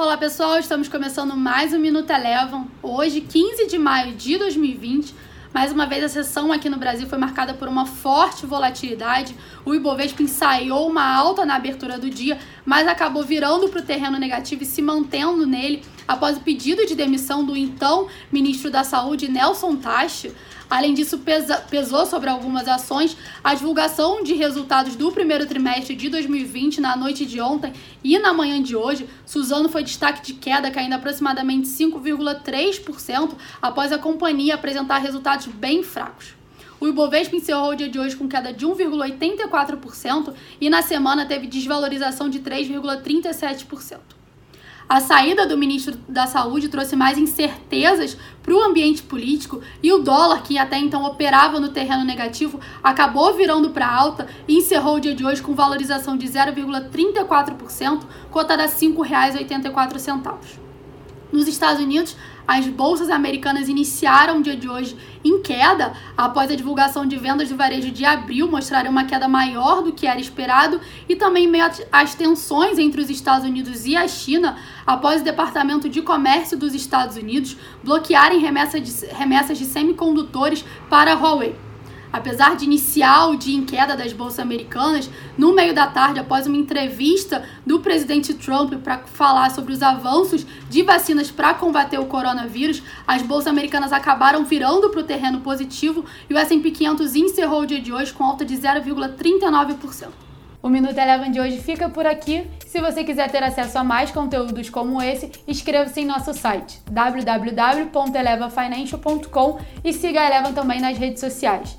Olá pessoal, estamos começando mais um Minuto Elevam. Hoje, 15 de maio de 2020. Mais uma vez, a sessão aqui no Brasil foi marcada por uma forte volatilidade. O Ibovespa ensaiou uma alta na abertura do dia, mas acabou virando para o terreno negativo e se mantendo nele após o pedido de demissão do então ministro da Saúde, Nelson Tache. Além disso, pesa, pesou sobre algumas ações a divulgação de resultados do primeiro trimestre de 2020 na noite de ontem e na manhã de hoje. Suzano foi destaque de queda, caindo aproximadamente 5,3% após a companhia apresentar resultados bem fracos. O Ibovespa encerrou o dia de hoje com queda de 1,84% e na semana teve desvalorização de 3,37%. A saída do ministro da Saúde trouxe mais incertezas para o ambiente político e o dólar, que até então operava no terreno negativo, acabou virando para alta e encerrou o dia de hoje com valorização de 0,34%, cotada a R$ 5,84. Nos Estados Unidos, as bolsas americanas iniciaram o dia de hoje em queda após a divulgação de vendas de varejo de abril mostrarem uma queda maior do que era esperado e também meio às tensões entre os Estados Unidos e a China após o Departamento de Comércio dos Estados Unidos bloquearem remessas de, remessas de semicondutores para a Huawei. Apesar de iniciar o dia em queda das bolsas americanas, no meio da tarde, após uma entrevista do presidente Trump para falar sobre os avanços de vacinas para combater o coronavírus, as bolsas americanas acabaram virando para o terreno positivo e o S&P 500 encerrou o dia de hoje com alta de 0,39%. O Minuto Eleven de hoje fica por aqui. Se você quiser ter acesso a mais conteúdos como esse, inscreva-se em nosso site www.elevafinancial.com e siga a Eleven também nas redes sociais.